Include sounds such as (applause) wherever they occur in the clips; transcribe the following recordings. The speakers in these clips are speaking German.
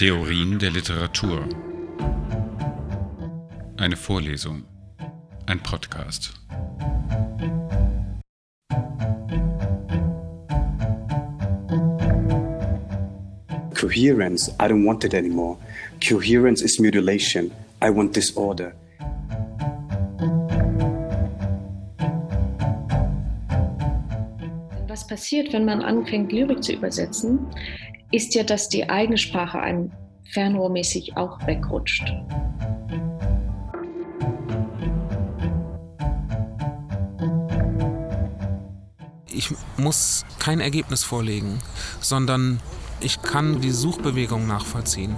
Theorien der Literatur. Eine Vorlesung. Ein Podcast. Coherence, I don't want it anymore. Coherence is mutilation. I want disorder. Was passiert, wenn man anfängt, Lyrik zu übersetzen, ist ja, dass die eigene Sprache einem fernrohrmäßig auch wegrutscht. Ich muss kein Ergebnis vorlegen, sondern ich kann die Suchbewegung nachvollziehen.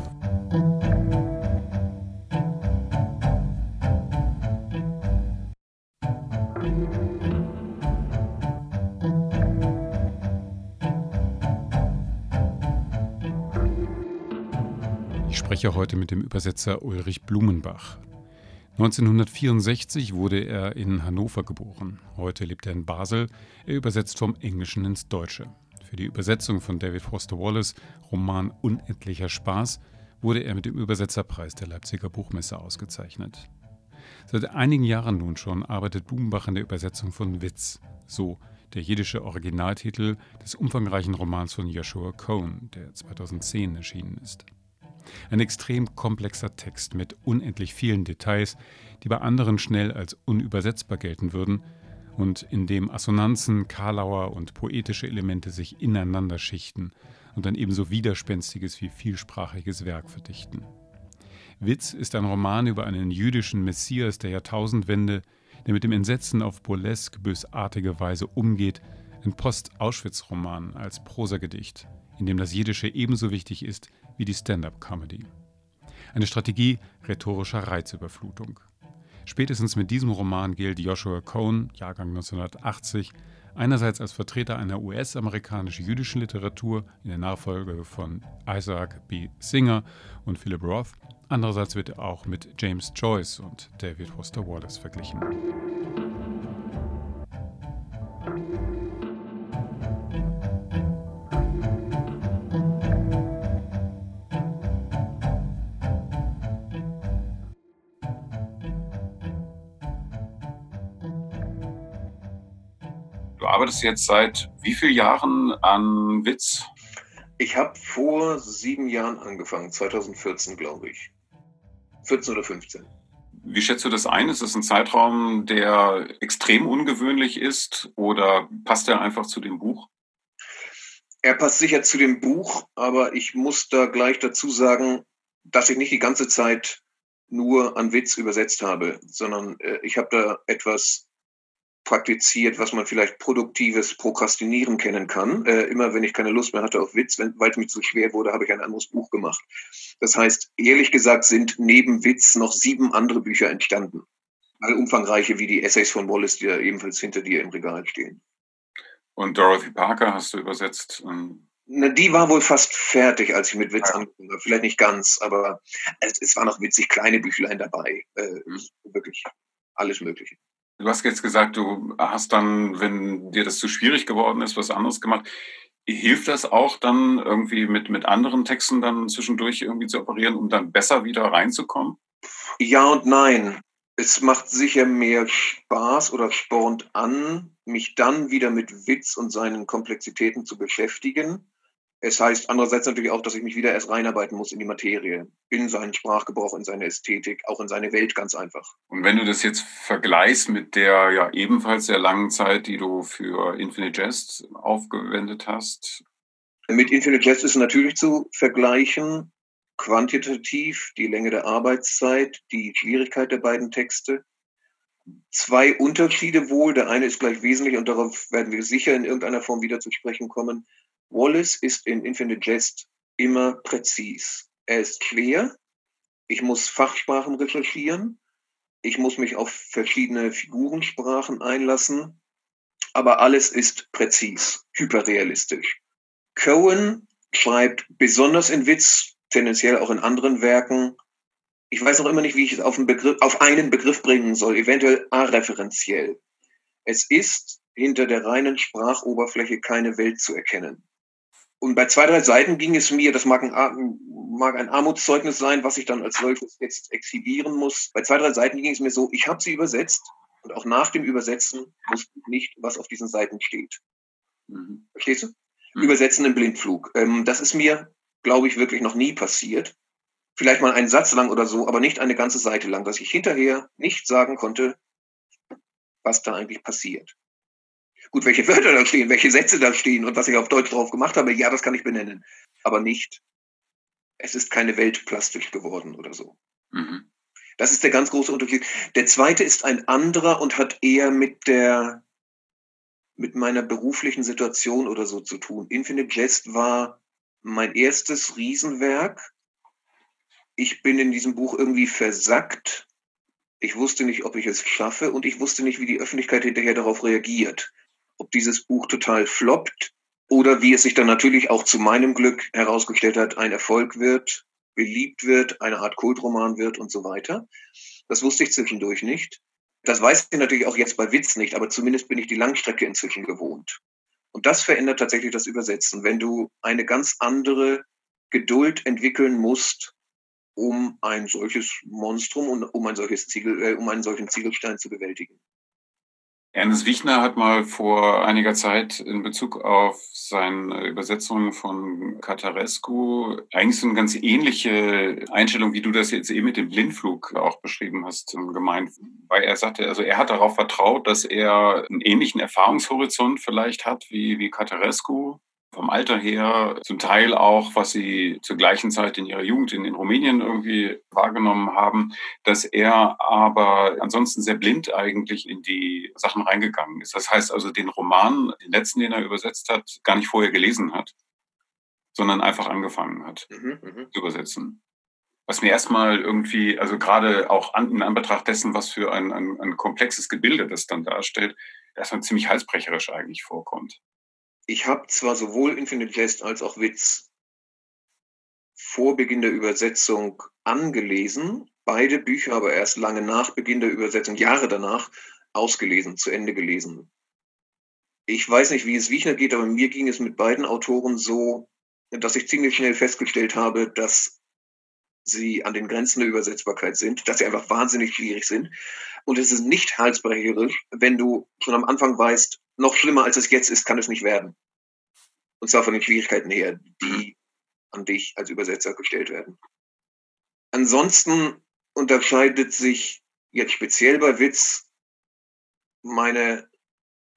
Spreche heute mit dem Übersetzer Ulrich Blumenbach. 1964 wurde er in Hannover geboren. Heute lebt er in Basel. Er übersetzt vom Englischen ins Deutsche. Für die Übersetzung von David Foster Wallace Roman Unendlicher Spaß wurde er mit dem Übersetzerpreis der Leipziger Buchmesse ausgezeichnet. Seit einigen Jahren nun schon arbeitet Blumenbach an der Übersetzung von Witz, so der jiddische Originaltitel des umfangreichen Romans von Joshua Cohn, der 2010 erschienen ist. Ein extrem komplexer Text mit unendlich vielen Details, die bei anderen schnell als unübersetzbar gelten würden und in dem Assonanzen, Karlauer und poetische Elemente sich ineinander schichten und ein ebenso widerspenstiges wie vielsprachiges Werk verdichten. Witz ist ein Roman über einen jüdischen Messias der Jahrtausendwende, der mit dem Entsetzen auf burlesk bösartige Weise umgeht, ein Post-Auschwitz-Roman als Prosagedicht, in dem das Jiddische ebenso wichtig ist wie die Stand-up-Comedy. Eine Strategie rhetorischer Reizüberflutung. Spätestens mit diesem Roman gilt Joshua Cohn, Jahrgang 1980, einerseits als Vertreter einer US-amerikanisch-jüdischen Literatur in der Nachfolge von Isaac B. Singer und Philip Roth, andererseits wird er auch mit James Joyce und David Foster Wallace verglichen. Arbeitest jetzt seit wie vielen Jahren an Witz? Ich habe vor sieben Jahren angefangen, 2014 glaube ich. 14 oder 15. Wie schätzt du das ein? Ist das ein Zeitraum, der extrem ungewöhnlich ist oder passt er einfach zu dem Buch? Er passt sicher zu dem Buch, aber ich muss da gleich dazu sagen, dass ich nicht die ganze Zeit nur an Witz übersetzt habe, sondern äh, ich habe da etwas praktiziert, was man vielleicht produktives Prokrastinieren kennen kann. Äh, immer wenn ich keine Lust mehr hatte auf Witz, weil es mir zu schwer wurde, habe ich ein anderes Buch gemacht. Das heißt, ehrlich gesagt sind neben Witz noch sieben andere Bücher entstanden. All umfangreiche wie die Essays von Wallace, die ja ebenfalls hinter dir im Regal stehen. Und Dorothy Parker hast du übersetzt? Na, die war wohl fast fertig, als ich mit Witz ja. angefangen habe. Vielleicht nicht ganz, aber es, es waren noch witzig kleine Büchlein dabei. Äh, mhm. Wirklich alles Mögliche. Du hast jetzt gesagt, du hast dann, wenn dir das zu schwierig geworden ist, was anderes gemacht. Hilft das auch dann irgendwie mit, mit anderen Texten dann zwischendurch irgendwie zu operieren, um dann besser wieder reinzukommen? Ja und nein. Es macht sicher mehr Spaß oder spornt an, mich dann wieder mit Witz und seinen Komplexitäten zu beschäftigen. Es heißt andererseits natürlich auch, dass ich mich wieder erst reinarbeiten muss in die Materie, in seinen Sprachgebrauch, in seine Ästhetik, auch in seine Welt ganz einfach. Und wenn du das jetzt vergleichst mit der ja ebenfalls sehr langen Zeit, die du für Infinite Jest aufgewendet hast? Mit Infinite Jest ist natürlich zu vergleichen, quantitativ, die Länge der Arbeitszeit, die Schwierigkeit der beiden Texte. Zwei Unterschiede wohl. Der eine ist gleich wesentlich und darauf werden wir sicher in irgendeiner Form wieder zu sprechen kommen. Wallace ist in Infinite Jest immer präzis. Er ist schwer. Ich muss Fachsprachen recherchieren. Ich muss mich auf verschiedene Figurensprachen einlassen. Aber alles ist präzis, hyperrealistisch. Cohen schreibt besonders in Witz, tendenziell auch in anderen Werken. Ich weiß noch immer nicht, wie ich es auf einen Begriff, auf einen Begriff bringen soll, eventuell areferenziell. Es ist hinter der reinen Sprachoberfläche keine Welt zu erkennen. Und bei zwei, drei Seiten ging es mir, das mag ein, mag ein Armutszeugnis sein, was ich dann als solches jetzt exhibieren muss. Bei zwei, drei Seiten ging es mir so, ich habe sie übersetzt und auch nach dem Übersetzen wusste ich nicht, was auf diesen Seiten steht. Mhm. Verstehst du? Mhm. Übersetzen im Blindflug. Ähm, das ist mir, glaube ich, wirklich noch nie passiert. Vielleicht mal einen Satz lang oder so, aber nicht eine ganze Seite lang, dass ich hinterher nicht sagen konnte, was da eigentlich passiert. Gut, welche Wörter da stehen, welche Sätze da stehen und was ich auf Deutsch drauf gemacht habe, ja, das kann ich benennen. Aber nicht, es ist keine Welt plastisch geworden oder so. Mhm. Das ist der ganz große Unterschied. Der zweite ist ein anderer und hat eher mit der, mit meiner beruflichen Situation oder so zu tun. Infinite Jest war mein erstes Riesenwerk. Ich bin in diesem Buch irgendwie versackt. Ich wusste nicht, ob ich es schaffe und ich wusste nicht, wie die Öffentlichkeit hinterher darauf reagiert ob dieses Buch total floppt oder wie es sich dann natürlich auch zu meinem Glück herausgestellt hat, ein Erfolg wird, beliebt wird, eine Art Kultroman wird und so weiter. Das wusste ich zwischendurch nicht. Das weiß ich natürlich auch jetzt bei Witz nicht, aber zumindest bin ich die Langstrecke inzwischen gewohnt. Und das verändert tatsächlich das Übersetzen, wenn du eine ganz andere Geduld entwickeln musst, um ein solches Monstrum und um ein solches Ziegel, äh, um einen solchen Ziegelstein zu bewältigen. Ernest Wichner hat mal vor einiger Zeit in Bezug auf seine Übersetzung von Catarescu eigentlich so eine ganz ähnliche Einstellung, wie du das jetzt eben mit dem Blindflug auch beschrieben hast, gemeint. Weil er sagte, also er hat darauf vertraut, dass er einen ähnlichen Erfahrungshorizont vielleicht hat wie, wie Catarescu vom Alter her, zum Teil auch, was sie zur gleichen Zeit in ihrer Jugend in, in Rumänien irgendwie wahrgenommen haben, dass er aber ansonsten sehr blind eigentlich in die Sachen reingegangen ist. Das heißt also, den Roman, den letzten, den er übersetzt hat, gar nicht vorher gelesen hat, sondern einfach angefangen hat mhm, mhm. zu übersetzen. Was mir erstmal irgendwie, also gerade auch an, in Anbetracht dessen, was für ein, ein, ein komplexes Gebilde das dann darstellt, erstmal ziemlich halsbrecherisch eigentlich vorkommt ich habe zwar sowohl Infinite Jest als auch Witz vor Beginn der Übersetzung angelesen, beide Bücher aber erst lange nach Beginn der Übersetzung, Jahre danach, ausgelesen, zu Ende gelesen. Ich weiß nicht, wie es Wichner geht, aber mir ging es mit beiden Autoren so, dass ich ziemlich schnell festgestellt habe, dass sie an den Grenzen der Übersetzbarkeit sind, dass sie einfach wahnsinnig schwierig sind. Und es ist nicht halsbrecherisch, wenn du schon am Anfang weißt, noch schlimmer als es jetzt ist, kann es nicht werden. Und zwar von den Schwierigkeiten her, die an dich als Übersetzer gestellt werden. Ansonsten unterscheidet sich jetzt speziell bei Witz meine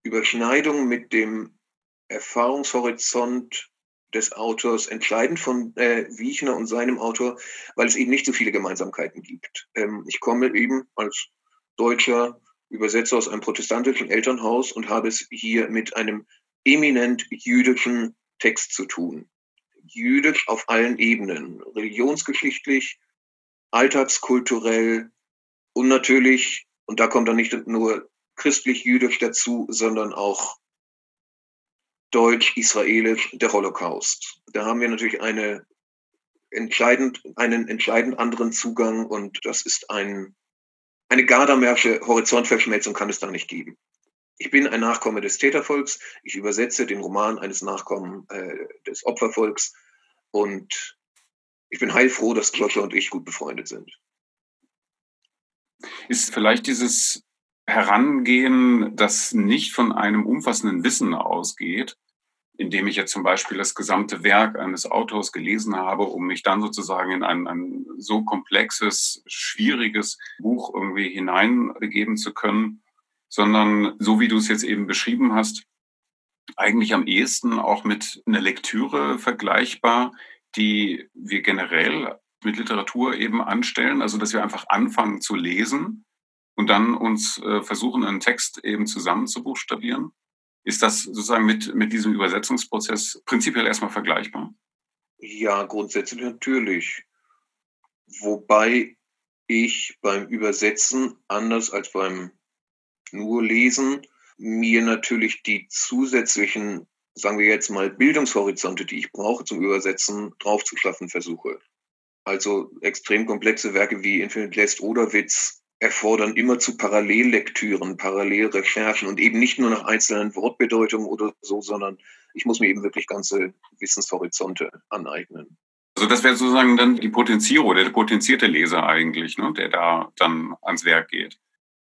Überschneidung mit dem Erfahrungshorizont des Autors entscheidend von äh, Wiechner und seinem Autor, weil es eben nicht so viele Gemeinsamkeiten gibt. Ähm, ich komme eben als Deutscher Übersetzer aus einem protestantischen Elternhaus und habe es hier mit einem eminent jüdischen Text zu tun. Jüdisch auf allen Ebenen, religionsgeschichtlich, alltagskulturell und natürlich, und da kommt dann nicht nur christlich-jüdisch dazu, sondern auch deutsch-israelisch, der Holocaust. Da haben wir natürlich eine entscheidend, einen entscheidend anderen Zugang und das ist ein eine Gardamersche Horizontverschmelzung kann es da nicht geben. Ich bin ein Nachkomme des Tätervolks. Ich übersetze den Roman eines Nachkommen äh, des Opfervolks. Und ich bin heilfroh, dass Joshua und ich gut befreundet sind. Ist vielleicht dieses Herangehen, das nicht von einem umfassenden Wissen ausgeht, indem ich jetzt zum Beispiel das gesamte Werk eines Autors gelesen habe, um mich dann sozusagen in ein, ein so komplexes, schwieriges Buch irgendwie hineinbegeben zu können, sondern so wie du es jetzt eben beschrieben hast, eigentlich am ehesten auch mit einer Lektüre vergleichbar, die wir generell mit Literatur eben anstellen, also dass wir einfach anfangen zu lesen und dann uns äh, versuchen, einen Text eben zusammen zu buchstabieren. Ist das sozusagen mit, mit diesem Übersetzungsprozess prinzipiell erstmal vergleichbar? Ja, grundsätzlich natürlich. Wobei ich beim Übersetzen, anders als beim nur Lesen, mir natürlich die zusätzlichen, sagen wir jetzt mal, Bildungshorizonte, die ich brauche zum Übersetzen, draufzuschaffen versuche. Also extrem komplexe Werke wie Infinite Jest oder Witz erfordern immer zu Parallellektüren, Parallelrecherchen und eben nicht nur nach einzelnen Wortbedeutungen oder so, sondern Ich muss mir eben wirklich ganze Wissenshorizonte aneignen. Also das wäre sozusagen dann die Potenzierer oder der potenzierte Leser eigentlich, ne, der da dann ans Werk geht.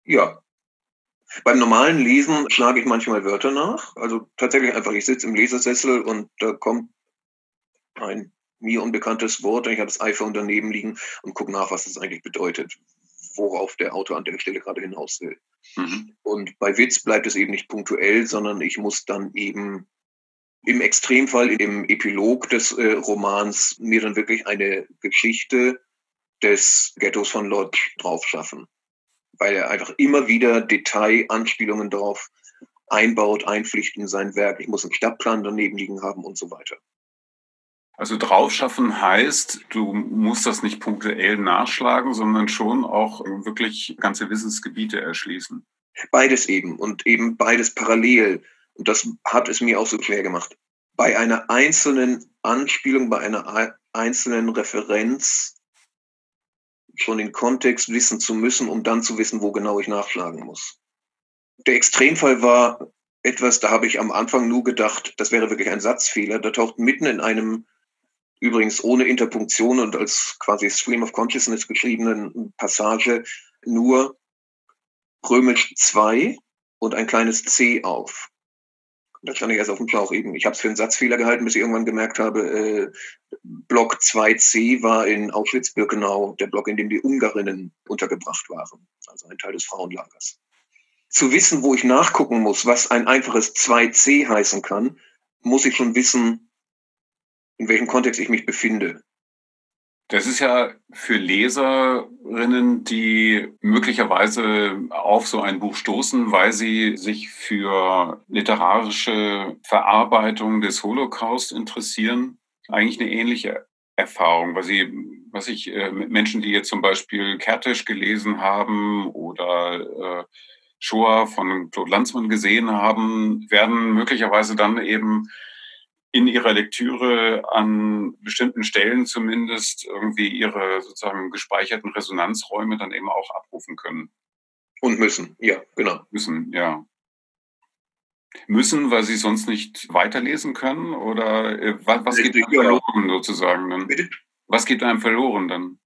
Ja. Beim normalen Lesen schlage ich manchmal Wörter nach. Also tatsächlich einfach, ich sitze im Lesersessel und da kommt ein mir unbekanntes Wort und ich habe das iPhone daneben liegen und gucke nach, was das eigentlich bedeutet, worauf der Autor an der Stelle gerade hinaus will. Mhm. Und bei Witz bleibt es eben nicht punktuell, sondern ich muss dann eben im Extremfall im Epilog des äh, Romans mir dann wirklich eine Geschichte des Ghettos von Lodz draufschaffen, weil er einfach immer wieder Detailanspielungen darauf einbaut, einpflicht in sein Werk. Ich muss einen Stadtplan daneben liegen haben und so weiter. Also draufschaffen heißt, du musst das nicht punktuell nachschlagen, sondern schon auch wirklich ganze Wissensgebiete erschließen. Beides eben und eben beides parallel. Und das hat es mir auch so schwer gemacht. Bei einer einzelnen Anspielung, bei einer einzelnen Referenz schon den Kontext wissen zu müssen, um dann zu wissen, wo genau ich nachschlagen muss. Der Extremfall war etwas, da habe ich am Anfang nur gedacht, das wäre wirklich ein Satzfehler. Da taucht mitten in einem übrigens ohne Interpunktion und als quasi Stream of Consciousness geschriebenen Passage nur römisch 2 und ein kleines C auf. Da stand ich erst auf dem Schlauch eben. Ich habe es für einen Satzfehler gehalten, bis ich irgendwann gemerkt habe, äh, Block 2c war in Auschwitz-Birkenau der Block, in dem die Ungarinnen untergebracht waren, also ein Teil des Frauenlagers. Zu wissen, wo ich nachgucken muss, was ein einfaches 2c heißen kann, muss ich schon wissen, in welchem Kontext ich mich befinde. Das ist ja für Leserinnen, die möglicherweise auf so ein Buch stoßen, weil sie sich für literarische Verarbeitung des Holocaust interessieren, eigentlich eine ähnliche Erfahrung, weil sie, was ich, äh, Menschen, die jetzt zum Beispiel Kertisch gelesen haben oder äh, Shoah von Claude Lanzmann gesehen haben, werden möglicherweise dann eben in ihrer Lektüre an bestimmten Stellen zumindest irgendwie ihre sozusagen gespeicherten Resonanzräume dann eben auch abrufen können. Und müssen, ja, genau. Müssen, ja. Müssen, weil sie sonst nicht weiterlesen können? Oder äh, was, was geht einem verloren sozusagen dann? Bitte? Was geht einem verloren dann?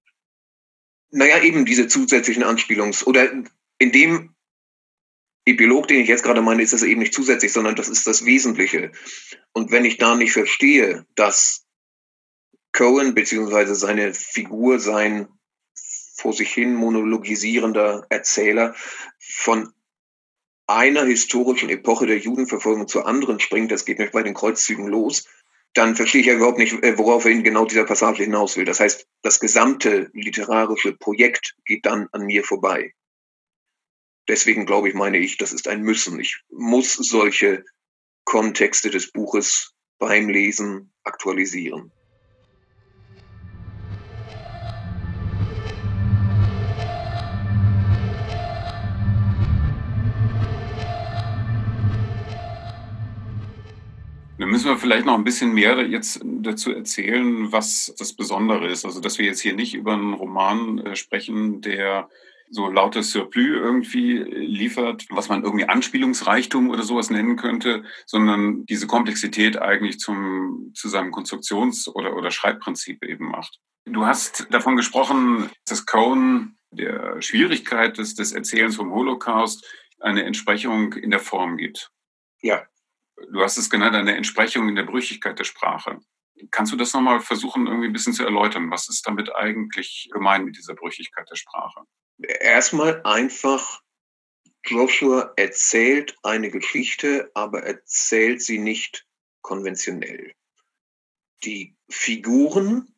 Naja, eben diese zusätzlichen Anspielungs- oder in dem Epilog, den ich jetzt gerade meine, ist das eben nicht zusätzlich, sondern das ist das Wesentliche. Und wenn ich da nicht verstehe, dass Cohen beziehungsweise seine Figur, sein vor sich hin monologisierender Erzähler von einer historischen Epoche der Judenverfolgung zur anderen springt, das geht nicht bei den Kreuzzügen los, dann verstehe ich ja überhaupt nicht, äh, worauf er in genau dieser Passage hinaus will. Das heißt, das gesamte literarische Projekt geht dann an mir vorbei. Deswegen glaube ich, meine ich, das ist ein Müssen. Ich muss solche Kontexte des Buches beim Lesen aktualisieren. Dann müssen wir vielleicht noch ein bisschen mehr jetzt dazu erzählen, was das Besondere ist. Also, dass wir jetzt hier nicht über einen Roman äh, sprechen, der so lautes Surplus irgendwie liefert, was man irgendwie Anspielungsreichtum oder sowas nennen könnte, sondern diese Komplexität eigentlich zum, zu seinem Konstruktions- oder, oder Schreibprinzip eben macht. Du hast davon gesprochen, dass Cohen der Schwierigkeit des, des Erzählens vom Holocaust eine Entsprechung in der Form gibt. Ja. Du hast es genannt, eine Entsprechung in der Brüchigkeit der Sprache. Kannst du das nochmal versuchen, irgendwie ein bisschen zu erläutern? Was ist damit eigentlich gemeint mit dieser Brüchigkeit der Sprache? erstmal einfach, Joshua erzählt eine Geschichte, aber erzählt sie nicht konventionell. Die Figuren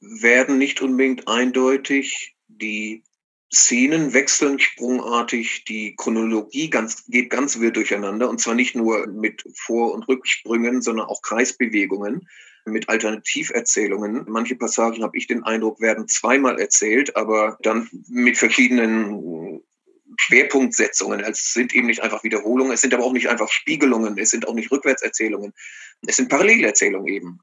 werden nicht unbedingt eindeutig, die Szenen wechseln sprungartig, die Chronologie ganz, geht ganz wild durcheinander und zwar nicht nur mit Vor- und Rücksprüngen, sondern auch Kreisbewegungen mit Alternativerzählungen. Manche Passagen, habe ich den Eindruck, werden zweimal erzählt, aber dann mit verschiedenen Schwerpunktsetzungen. Es sind eben nicht einfach Wiederholungen, es sind aber auch nicht einfach Spiegelungen, es sind auch nicht Rückwärtserzählungen. Es sind Parallelerzählungen eben.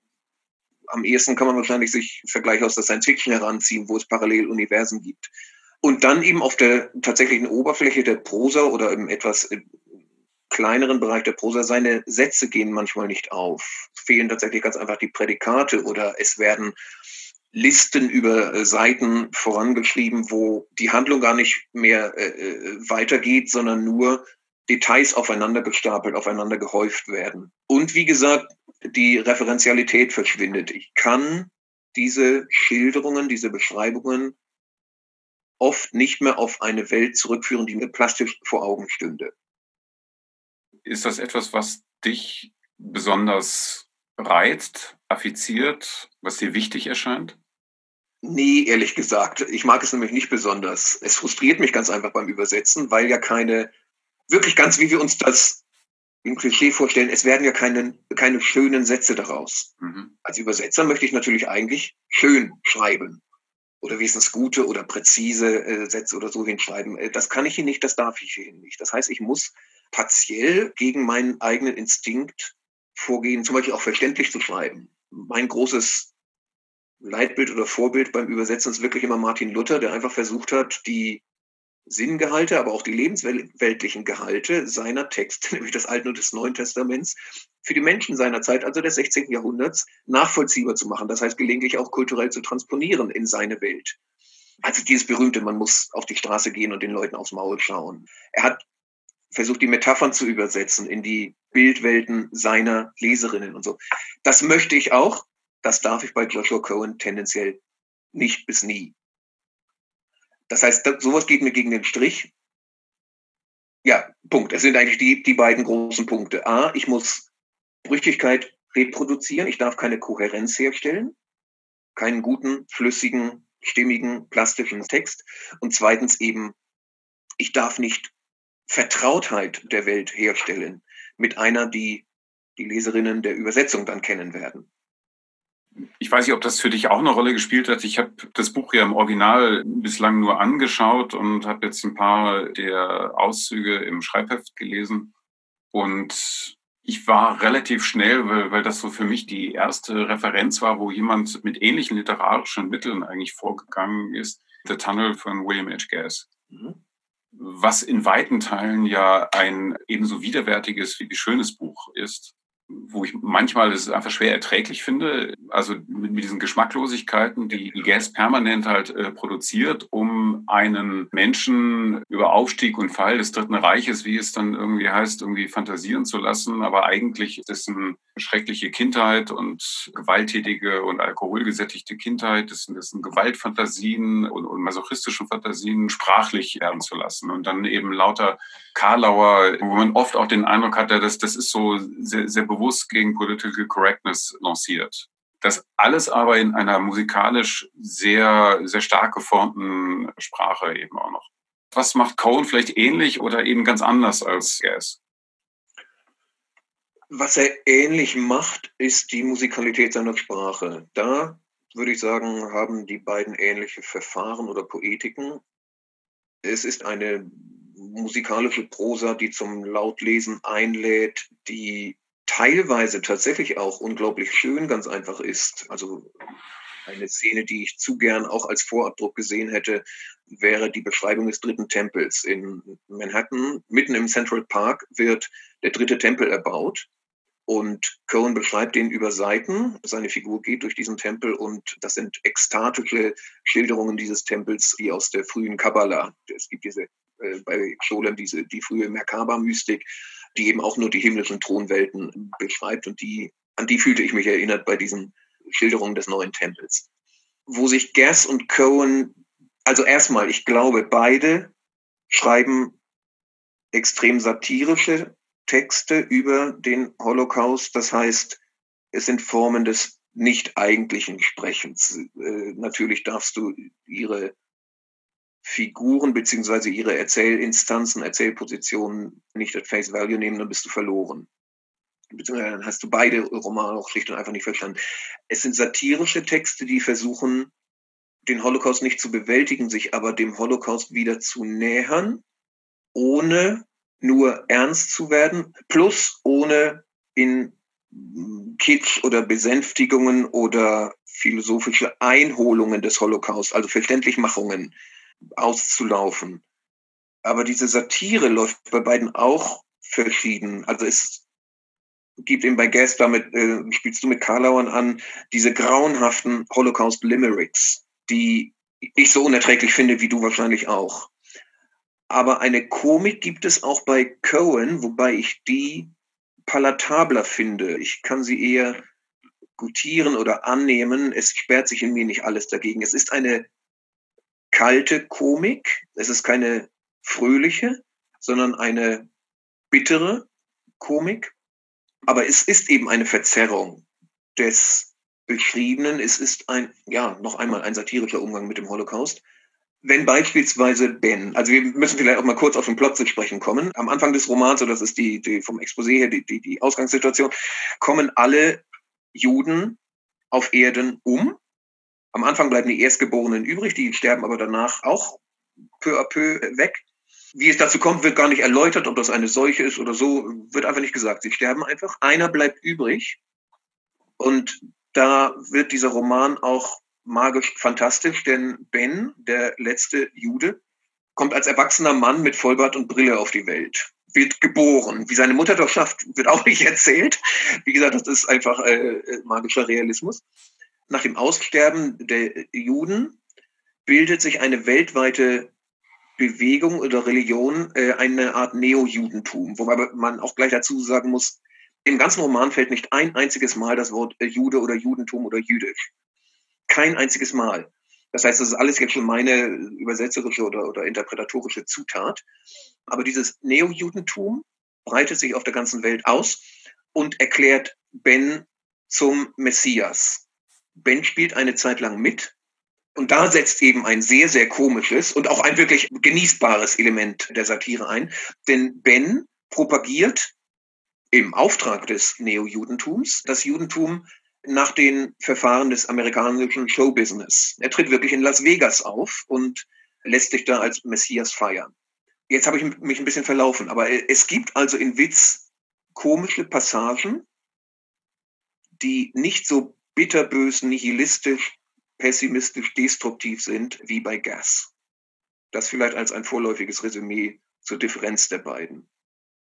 Am ehesten kann man wahrscheinlich sich Vergleich aus der Science Fiction heranziehen, wo es Paralleluniversen gibt. Und dann eben auf der tatsächlichen Oberfläche der Prosa oder im etwas kleineren Bereich der Prosa, seine Sätze gehen manchmal nicht auf. Fehlen tatsächlich ganz einfach die Prädikate oder es werden Listen über äh, Seiten vorangeschrieben, wo die Handlung gar nicht mehr äh, äh, weitergeht, sondern nur Details aufeinander gestapelt, aufeinander gehäuft werden. Und wie gesagt, die Referenzialität verschwindet. Ich kann diese Schilderungen, diese Beschreibungen oft nicht mehr auf eine Welt zurückführen, die mir plastisch vor Augen stünde. Ist das etwas, was dich besonders reizt, affiziert, was dir wichtig erscheint? Nee, ehrlich gesagt. Ich mag es nämlich nicht besonders. Es frustriert mich ganz einfach beim Übersetzen, weil ja keine, wirklich ganz wie wir uns das im Klischee vorstellen, es werden ja keine, keine schönen Sätze daraus. Mhm. Als Übersetzer möchte ich natürlich eigentlich schön schreiben. Oder wenigstens gute oder präzise äh, Sätze oder so hinschreiben. Äh, das kann ich hier nicht, das darf ich hier nicht. Das heißt, ich muss partiell gegen meinen eigenen Instinkt vorgehen, zum Beispiel auch verständlich zu schreiben. Mein großes Leitbild oder Vorbild beim Übersetzen ist wirklich immer Martin Luther, der einfach versucht hat, die Sinngehalte, aber auch die lebensweltlichen Gehalte seiner Texte, (laughs) nämlich des Alten und des Neuen Testaments, für die Menschen seiner Zeit, also des 16. Jahrhunderts, nachvollziehbar zu machen. Das heißt, gelegentlich auch kulturell zu transponieren in seine Welt. Also dieses berühmte, man muss auf die Straße gehen und den Leuten aufs Maul schauen. Er hat versucht, die Metaphern zu übersetzen in die Bildwelten seiner Leserinnen und so. Das möchte ich auch. Das darf ich bei Joshua Cohen tendenziell nicht bis nie. Das heißt, sowas geht mir gegen den Strich. Ja, Punkt. Es sind eigentlich die, die beiden großen Punkte. A, ich muss Brüchigkeit reproduzieren. Ich darf keine Kohärenz herstellen. Keinen guten, flüssigen, stimmigen, plastischen Text. Und zweitens eben, ich darf nicht Vertrautheit der Welt herstellen mit einer, die die Leserinnen der Übersetzung dann kennen werden. Ich weiß nicht, ob das für dich auch eine Rolle gespielt hat. Ich habe das Buch ja im Original bislang nur angeschaut und habe jetzt ein paar der Auszüge im Schreibheft gelesen. Und ich war relativ schnell, weil, weil das so für mich die erste Referenz war, wo jemand mit ähnlichen literarischen Mitteln eigentlich vorgegangen ist. The Tunnel von William H. Gass. Mhm. Was in weiten Teilen ja ein ebenso widerwärtiges wie schönes Buch ist wo ich manchmal es einfach schwer erträglich finde, also mit, mit diesen Geschmacklosigkeiten, die, Gas permanent halt äh, produziert, um einen Menschen über Aufstieg und Fall des Dritten Reiches, wie es dann irgendwie heißt, irgendwie fantasieren zu lassen. Aber eigentlich ist es eine schreckliche Kindheit und gewalttätige und alkoholgesättigte Kindheit. Das sind Gewaltfantasien und, und masochistischen Fantasien sprachlich werden zu lassen. Und dann eben lauter Karlauer, wo man oft auch den Eindruck hat, dass das ist so sehr, sehr bewusst gegen Political Correctness lanciert. Das alles aber in einer musikalisch sehr, sehr stark geformten Sprache eben auch noch. Was macht Cohen vielleicht ähnlich oder eben ganz anders als Gas? Was er ähnlich macht, ist die Musikalität seiner Sprache. Da würde ich sagen, haben die beiden ähnliche Verfahren oder Poetiken. Es ist eine musikalische Prosa, die zum Lautlesen einlädt, die teilweise tatsächlich auch unglaublich schön ganz einfach ist. Also eine Szene, die ich zu gern auch als Vorabdruck gesehen hätte, wäre die Beschreibung des dritten Tempels. In Manhattan, mitten im Central Park, wird der dritte Tempel erbaut. Und Cohen beschreibt den über Seiten. Seine Figur geht durch diesen Tempel und das sind ekstatische Schilderungen dieses Tempels, wie aus der frühen Kabbala. Es gibt diese äh, bei Scholem diese die frühe Merkaba-Mystik, die eben auch nur die himmlischen Thronwelten beschreibt und die an die fühlte ich mich erinnert bei diesen Schilderungen des neuen Tempels. Wo sich Gass und Cohen, also erstmal, ich glaube, beide schreiben extrem satirische Texte über den Holocaust. Das heißt, es sind Formen des nicht eigentlichen Sprechens. Äh, natürlich darfst du ihre Figuren beziehungsweise ihre Erzählinstanzen, Erzählpositionen nicht at face value nehmen, dann bist du verloren. Beziehungsweise dann hast du beide Romane auch schlicht und einfach nicht verstanden. Es sind satirische Texte, die versuchen, den Holocaust nicht zu bewältigen, sich aber dem Holocaust wieder zu nähern, ohne nur ernst zu werden, plus ohne in Kitsch oder Besänftigungen oder philosophische Einholungen des Holocaust, also Verständlichmachungen auszulaufen. Aber diese Satire läuft bei beiden auch verschieden. Also es gibt eben bei Guest, damit äh, spielst du mit Karlauern an, diese grauenhaften Holocaust-Limericks, die ich so unerträglich finde, wie du wahrscheinlich auch. Aber eine Komik gibt es auch bei Cohen, wobei ich die palatabler finde. Ich kann sie eher gutieren oder annehmen. Es sperrt sich in mir nicht alles dagegen. Es ist eine kalte Komik. Es ist keine fröhliche, sondern eine bittere Komik. Aber es ist eben eine Verzerrung des Beschriebenen. Es ist ein, ja, noch einmal ein satirischer Umgang mit dem Holocaust. Wenn beispielsweise Ben, also wir müssen vielleicht auch mal kurz auf den Plot zu sprechen kommen. Am Anfang des Romans, so das ist die, die vom Exposé her die, die, die Ausgangssituation, kommen alle Juden auf Erden um. Am Anfang bleiben die Erstgeborenen übrig, die sterben aber danach auch peu à peu weg. Wie es dazu kommt, wird gar nicht erläutert, ob das eine Seuche ist oder so, wird einfach nicht gesagt. Sie sterben einfach. Einer bleibt übrig. Und da wird dieser Roman auch magisch fantastisch, denn Ben, der letzte Jude, kommt als erwachsener Mann mit Vollbart und Brille auf die Welt. Wird geboren. Wie seine Mutter doch schafft, wird auch (laughs) nicht erzählt. Wie gesagt, das ist einfach äh, magischer Realismus. Nach dem Aussterben der Juden bildet sich eine weltweite Bewegung oder Religion, äh, eine Art Neo-Judentum. Wobei man auch gleich dazu sagen muss, im ganzen Roman fällt nicht ein einziges Mal das Wort äh, Jude oder Judentum oder jüdisch. Kein einziges Mal. Das heißt, das ist alles jetzt schon meine übersetzerische oder, oder interpretatorische Zutat. Aber dieses Neo-Judentum breitet sich auf der ganzen Welt aus und erklärt Ben zum Messias. Ben spielt eine Zeit lang mit, und da setzt eben ein sehr, sehr komisches und auch ein wirklich genießbares Element der Satire ein. Denn Ben propagiert im Auftrag des Neo-Judentums das Judentum nach den Verfahren des amerikanischen Showbusiness. Er tritt wirklich in Las Vegas auf und lässt sich da als Messias feiern. Jetzt habe ich mich ein bisschen verlaufen, aber es gibt also in Witz komische Passagen, die nicht so bitterbös, nihilistisch, pessimistisch, destruktiv sind wie bei Gas. Das vielleicht als ein vorläufiges Resümee zur Differenz der beiden.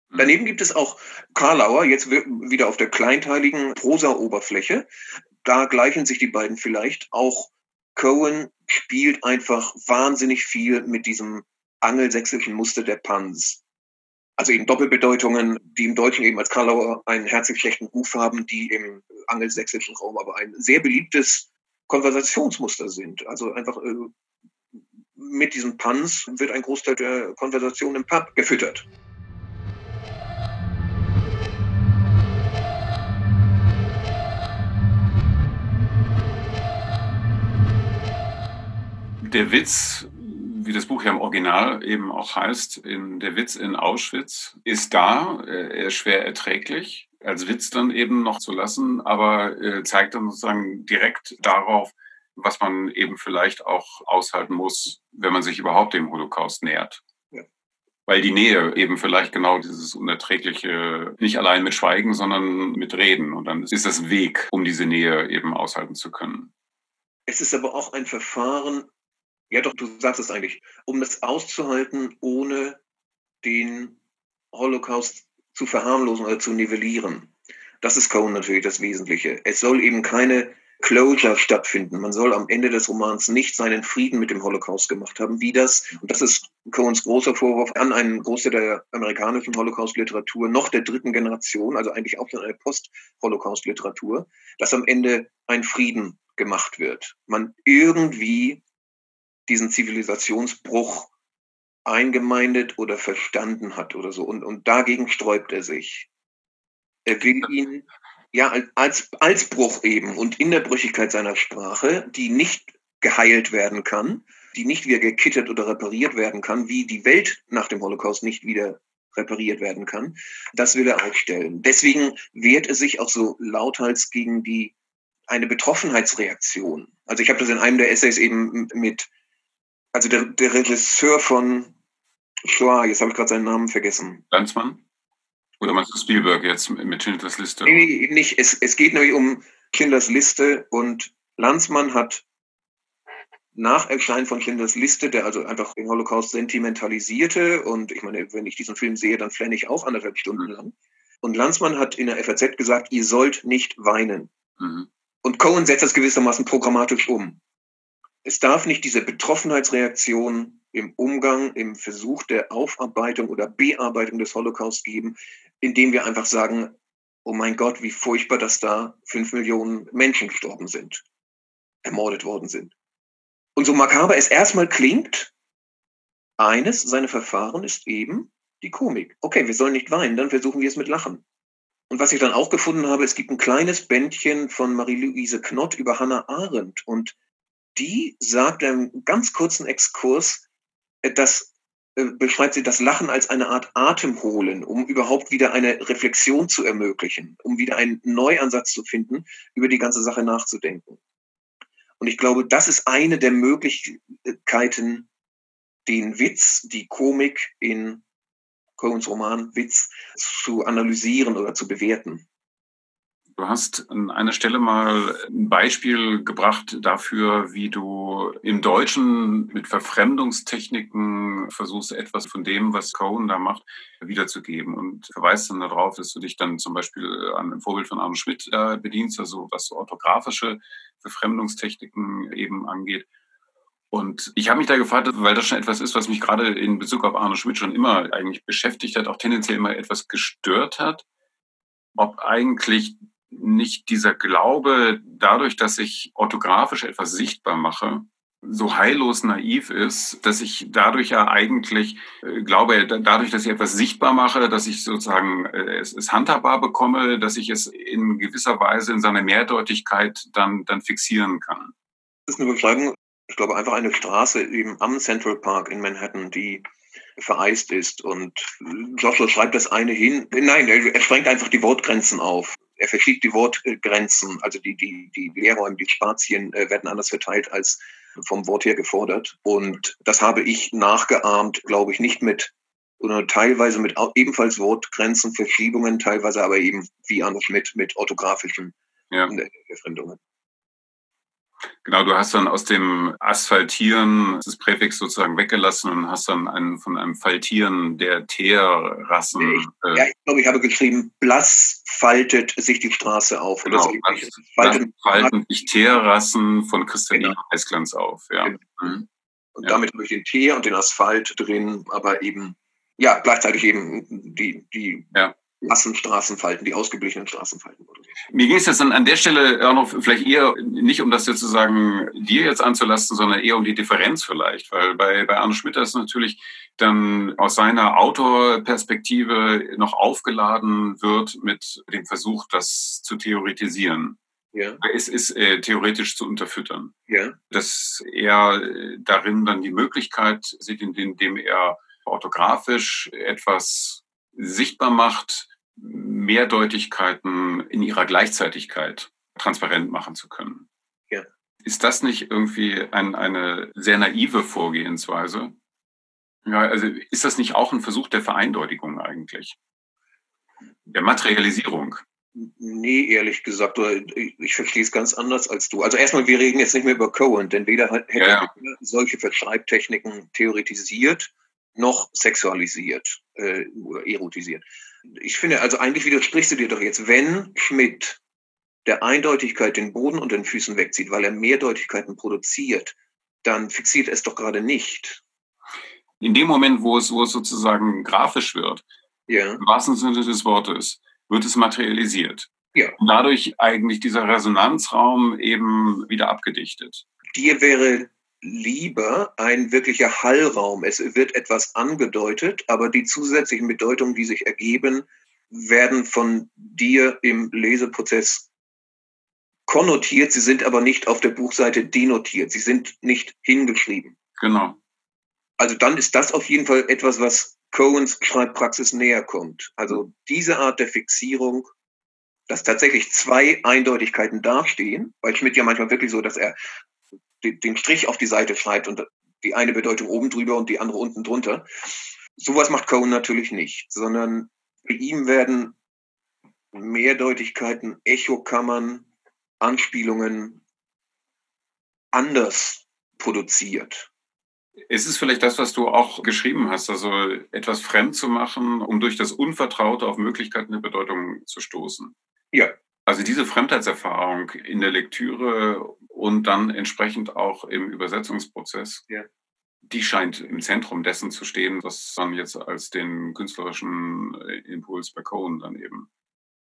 Mhm. Daneben gibt es auch Karlauer, jetzt wieder auf der kleinteiligen Prosa-Oberfläche. Da gleichen sich die beiden vielleicht. Auch Cohen spielt einfach wahnsinnig viel mit diesem angelsächsischen Muster der Pans. Also eben Doppelbedeutungen, die im Deutschen eben als Karlauer einen herzlich schlechten Ruf haben, die im angelsächsischen Raum aber ein sehr beliebtes Konversationsmuster sind. Also einfach äh, mit diesen Puns wird ein Großteil der Konversation im Pub gefüttert. Der Witz, wie das Buch ja im Original eben auch heißt, in, der Witz in Auschwitz ist da, er ist schwer erträglich als Witz dann eben noch zu lassen, aber äh, zeigt dann sozusagen direkt darauf, was man eben vielleicht auch aushalten muss, wenn man sich überhaupt dem Holocaust nähert. Ja. Weil die Nähe eben vielleicht genau dieses Unerträgliche nicht allein mit Schweigen, sondern mit Reden. Und dann ist das Weg, um diese Nähe eben aushalten zu können. Es ist aber auch ein Verfahren, ja doch, du sagst es eigentlich, um das auszuhalten, ohne den Holocaust zu verharmlosen oder zu nivellieren. Das ist Cohen natürlich das Wesentliche. Es soll eben keine Closure stattfinden. Man soll am Ende des Romans nicht seinen Frieden mit dem Holocaust gemacht haben, wie das, und das ist Cohens großer Vorwurf an einen Großteil der amerikanischen Holocaust-Literatur, noch der dritten Generation, also eigentlich auch schon eine Post-Holocaust-Literatur, dass am Ende ein Frieden gemacht wird. Man irgendwie diesen Zivilisationsbruch eingemeindet oder verstanden hat oder so. Und, und dagegen sträubt er sich. Er will ihn ja als, als Bruch eben und in der Brüchigkeit seiner Sprache, die nicht geheilt werden kann, die nicht wieder gekittert oder repariert werden kann, wie die Welt nach dem Holocaust nicht wieder repariert werden kann. Das will er aufstellen. Deswegen wehrt er sich auch so lauthals gegen die eine Betroffenheitsreaktion. Also ich habe das in einem der Essays eben mit also der, der Regisseur von Shoah, jetzt habe ich gerade seinen Namen vergessen. Landsmann? Oder meinst du Spielberg jetzt mit Schindlers Liste? Nee, nicht. Es, es geht nämlich um Schindlers Liste und Landsmann hat nach Erscheinen von Schindlers Liste, der also einfach den Holocaust sentimentalisierte. Und ich meine, wenn ich diesen Film sehe, dann flenne ich auch anderthalb Stunden lang. Und Landsmann hat in der FAZ gesagt, ihr sollt nicht weinen. Mhm. Und Cohen setzt das gewissermaßen programmatisch um. Es darf nicht diese Betroffenheitsreaktion im Umgang, im Versuch der Aufarbeitung oder Bearbeitung des Holocaust geben, indem wir einfach sagen, oh mein Gott, wie furchtbar, dass da fünf Millionen Menschen gestorben sind, ermordet worden sind. Und so makaber es erstmal klingt, eines seiner Verfahren ist eben die Komik. Okay, wir sollen nicht weinen, dann versuchen wir es mit Lachen. Und was ich dann auch gefunden habe, es gibt ein kleines Bändchen von Marie-Louise Knott über Hannah Arendt. Und die sagt einen ganz kurzen Exkurs, äh, dass äh, beschreibt sie das Lachen als eine Art Atemholen, um überhaupt wieder eine Reflexion zu ermöglichen, um wieder einen Neuansatz zu finden, über die ganze Sache nachzudenken. Und ich glaube, das ist eine der Möglichkeiten, den Witz, die Komik in Coens Roman Witz zu analysieren oder zu bewerten. Du hast an einer Stelle mal ein Beispiel gebracht dafür, wie du im Deutschen mit Verfremdungstechniken versuchst, etwas von dem, was Cohen da macht, wiederzugeben und verweist dann darauf, dass du dich dann zum Beispiel an dem Vorbild von Arno Schmidt äh, bedienst, also was so orthografische Verfremdungstechniken eben angeht. Und ich habe mich da gefragt, weil das schon etwas ist, was mich gerade in Bezug auf Arno Schmidt schon immer eigentlich beschäftigt hat, auch tendenziell immer etwas gestört hat, ob eigentlich nicht dieser Glaube, dadurch, dass ich orthografisch etwas sichtbar mache, so heillos naiv ist, dass ich dadurch ja eigentlich äh, glaube, dadurch, dass ich etwas sichtbar mache, dass ich sozusagen äh, es, es handhabbar bekomme, dass ich es in gewisser Weise in seiner Mehrdeutigkeit dann, dann fixieren kann. Das ist eine Beschreibung, ich glaube, einfach eine Straße eben am Central Park in Manhattan, die vereist ist. Und Joshua schreibt das eine hin. Nein, er sprengt einfach die Wortgrenzen auf er verschiebt die Wortgrenzen, also die, die, die Leerräume, die Spazien äh, werden anders verteilt als vom Wort her gefordert. Und das habe ich nachgeahmt, glaube ich, nicht mit oder teilweise mit ebenfalls Wortgrenzen, Verschiebungen, teilweise aber eben wie Arno Schmidt mit orthografischen ja. Erfremdungen. Genau, du hast dann aus dem Asphaltieren das Präfix sozusagen weggelassen und hast dann einen, von einem Faltieren der Teerrassen. Ich, äh, ja, ich glaube, ich habe geschrieben, blass faltet sich die Straße auf. Genau, so falten, falten sich Teerrassen von kristalliner genau. Eisglanz auf. Ja. Genau. Mhm. Und ja. damit habe ich den Teer und den Asphalt drin, aber eben, ja, gleichzeitig eben die, die ja. Massenstraßenfalten, die ausgeblichenen Straßenfalten. Mir ging es jetzt an, an der Stelle auch noch vielleicht eher nicht um das sozusagen dir jetzt anzulasten, sondern eher um die Differenz vielleicht, weil bei, bei Arno Schmidt ist natürlich dann aus seiner Autorperspektive noch aufgeladen wird mit dem Versuch, das zu theoretisieren. Ja. Es ist äh, theoretisch zu unterfüttern. Ja. Dass er darin dann die Möglichkeit sieht, indem er orthografisch etwas sichtbar macht, Mehrdeutigkeiten in ihrer Gleichzeitigkeit transparent machen zu können. Ja. Ist das nicht irgendwie ein, eine sehr naive Vorgehensweise? Ja, also ist das nicht auch ein Versuch der Vereindeutigung eigentlich? Der Materialisierung? Nee, ehrlich gesagt, ich, verstehe es ganz anders als du. Also erstmal, wir reden jetzt nicht mehr über Cohen, denn weder hätte ja, ja. solche Verschreibtechniken theoretisiert noch sexualisiert äh, oder erotisiert ich finde, also eigentlich widersprichst du dir doch jetzt, wenn Schmidt der Eindeutigkeit den Boden unter den Füßen wegzieht, weil er Mehrdeutigkeiten produziert, dann fixiert er es doch gerade nicht. In dem Moment, wo es, wo es sozusagen grafisch wird, ja. im wahrsten Sinne des Wortes, wird es materialisiert. Ja. Und dadurch eigentlich dieser Resonanzraum eben wieder abgedichtet. Dir wäre lieber ein wirklicher Hallraum. Es wird etwas angedeutet, aber die zusätzlichen Bedeutungen, die sich ergeben, werden von dir im Leseprozess konnotiert. Sie sind aber nicht auf der Buchseite denotiert. Sie sind nicht hingeschrieben. Genau. Also dann ist das auf jeden Fall etwas, was Cohens Schreibpraxis näher kommt. Also diese Art der Fixierung, dass tatsächlich zwei Eindeutigkeiten dastehen, weil Schmidt ja manchmal wirklich so, dass er den Strich auf die Seite schreibt und die eine Bedeutung oben drüber und die andere unten drunter. Sowas macht Cohen natürlich nicht, sondern bei ihm werden Mehrdeutigkeiten, Echokammern, Anspielungen anders produziert. Ist es vielleicht das, was du auch geschrieben hast, also etwas fremd zu machen, um durch das Unvertraute auf Möglichkeiten der Bedeutung zu stoßen? Ja. Also diese Fremdheitserfahrung in der Lektüre und dann entsprechend auch im Übersetzungsprozess, ja. die scheint im Zentrum dessen zu stehen, was man jetzt als den künstlerischen Impuls bei Cohen dann eben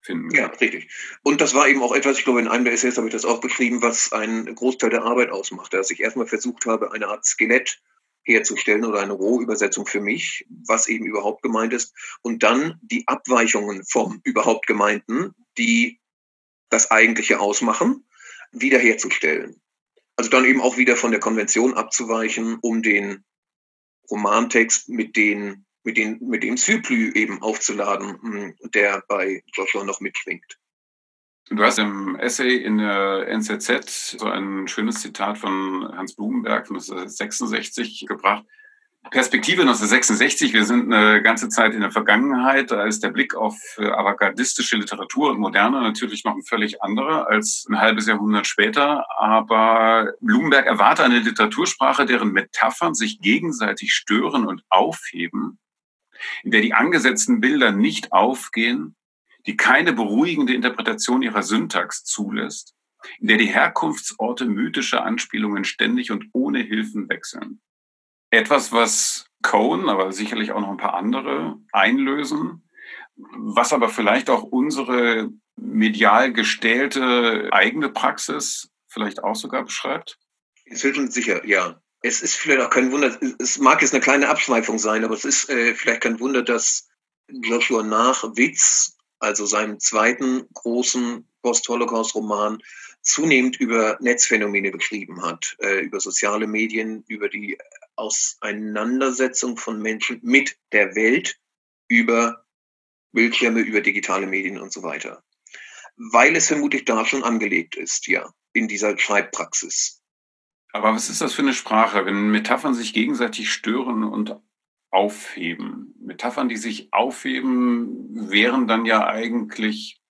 finden kann. Ja, richtig. Und das war eben auch etwas, ich glaube, in einem der Essays habe ich das auch beschrieben, was einen Großteil der Arbeit ausmacht, dass ich erstmal versucht habe, eine Art Skelett herzustellen oder eine Rohübersetzung für mich, was eben überhaupt gemeint ist, und dann die Abweichungen vom überhaupt gemeinten, die das eigentliche ausmachen, wiederherzustellen. Also dann eben auch wieder von der Konvention abzuweichen, um den Romantext mit den mit, den, mit dem Zyplü eben aufzuladen, hm, der bei Joshua noch mitschwingt. Du hast im Essay in der NZZ so ein schönes Zitat von Hans Blumenberg von 1966 gebracht. Perspektive 1966, wir sind eine ganze Zeit in der Vergangenheit, da ist der Blick auf avantgardistische Literatur und Moderne natürlich noch ein völlig anderer als ein halbes Jahrhundert später. Aber Blumenberg erwartet eine Literatursprache, deren Metaphern sich gegenseitig stören und aufheben, in der die angesetzten Bilder nicht aufgehen, die keine beruhigende Interpretation ihrer Syntax zulässt, in der die Herkunftsorte mythischer Anspielungen ständig und ohne Hilfen wechseln. Etwas, was Cohen, aber sicherlich auch noch ein paar andere einlösen, was aber vielleicht auch unsere medial gestählte eigene Praxis vielleicht auch sogar beschreibt? Inzwischen sicher, ja es ist vielleicht auch kein Wunder, es mag jetzt eine kleine Abschweifung sein, aber es ist äh, vielleicht kein Wunder, dass Joshua nach Witz, also seinem zweiten großen Post-Holocaust-Roman, zunehmend über Netzphänomene geschrieben hat, äh, über soziale Medien, über die Auseinandersetzung von Menschen mit der Welt, über Bildschirme, über digitale Medien und so weiter. Weil es vermutlich da schon angelegt ist, ja, in dieser Schreibpraxis. Aber was ist das für eine Sprache, wenn Metaphern sich gegenseitig stören und aufheben? Metaphern, die sich aufheben, wären dann ja eigentlich,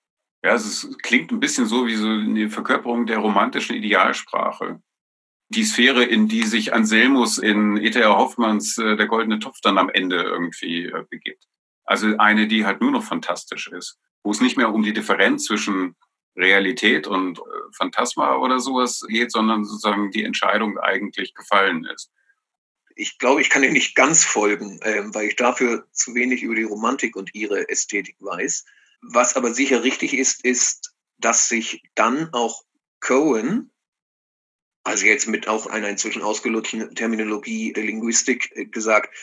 ja, es klingt ein bisschen so wie so eine Verkörperung der romantischen Idealsprache. Die Sphäre, in die sich Anselmus in E.T.R. Hoffmanns äh, Der goldene Topf dann am Ende irgendwie äh, begibt. Also eine, die halt nur noch fantastisch ist, wo es nicht mehr um die Differenz zwischen Realität und äh, Phantasma oder sowas geht, sondern sozusagen die Entscheidung eigentlich gefallen ist. Ich glaube, ich kann dir nicht ganz folgen, äh, weil ich dafür zu wenig über die Romantik und ihre Ästhetik weiß. Was aber sicher richtig ist, ist, dass sich dann auch Cohen, also jetzt mit auch einer inzwischen ausgelutschten Terminologie der Linguistik äh, gesagt,